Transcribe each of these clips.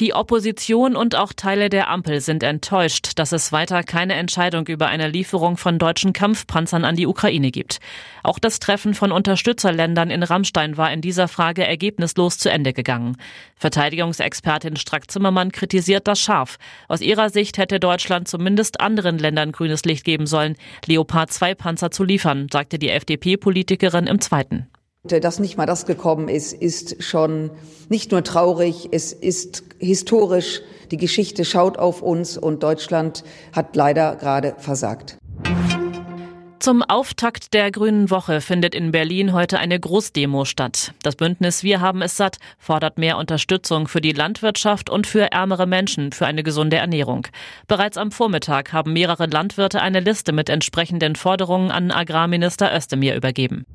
Die Opposition und auch Teile der Ampel sind enttäuscht, dass es weiter keine Entscheidung über eine Lieferung von deutschen Kampfpanzern an die Ukraine gibt. Auch das Treffen von Unterstützerländern in Rammstein war in dieser Frage ergebnislos zu Ende gegangen. Verteidigungsexpertin Strack-Zimmermann kritisiert das scharf. Aus ihrer Sicht hätte Deutschland zumindest anderen Ländern grünes Licht geben sollen, Leopard 2 Panzer zu liefern, sagte die FDP-Politikerin im Zweiten. Dass nicht mal das gekommen ist, ist schon nicht nur traurig, es ist historisch. Die Geschichte schaut auf uns und Deutschland hat leider gerade versagt. Zum Auftakt der Grünen Woche findet in Berlin heute eine Großdemo statt. Das Bündnis Wir haben es satt fordert mehr Unterstützung für die Landwirtschaft und für ärmere Menschen für eine gesunde Ernährung. Bereits am Vormittag haben mehrere Landwirte eine Liste mit entsprechenden Forderungen an Agrarminister Özdemir übergeben.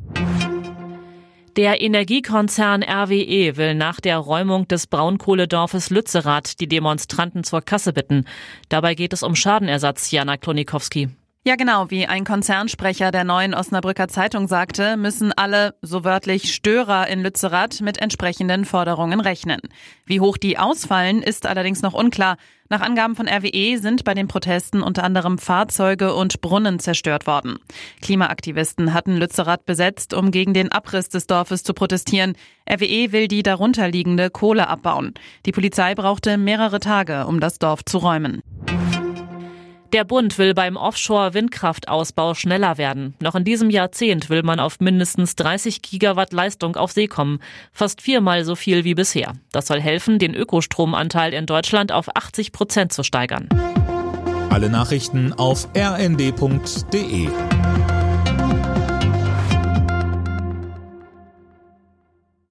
Der Energiekonzern RWE will nach der Räumung des Braunkohledorfes Lützerath die Demonstranten zur Kasse bitten. Dabei geht es um Schadenersatz, Jana Klonikowski. Ja, genau. Wie ein Konzernsprecher der neuen Osnabrücker Zeitung sagte, müssen alle, so wörtlich, Störer in Lützerath mit entsprechenden Forderungen rechnen. Wie hoch die ausfallen, ist allerdings noch unklar. Nach Angaben von RWE sind bei den Protesten unter anderem Fahrzeuge und Brunnen zerstört worden. Klimaaktivisten hatten Lützerath besetzt, um gegen den Abriss des Dorfes zu protestieren. RWE will die darunterliegende Kohle abbauen. Die Polizei brauchte mehrere Tage, um das Dorf zu räumen. Der Bund will beim Offshore-Windkraftausbau schneller werden. Noch in diesem Jahrzehnt will man auf mindestens 30 Gigawatt Leistung auf See kommen. Fast viermal so viel wie bisher. Das soll helfen, den Ökostromanteil in Deutschland auf 80 Prozent zu steigern. Alle Nachrichten auf rnd.de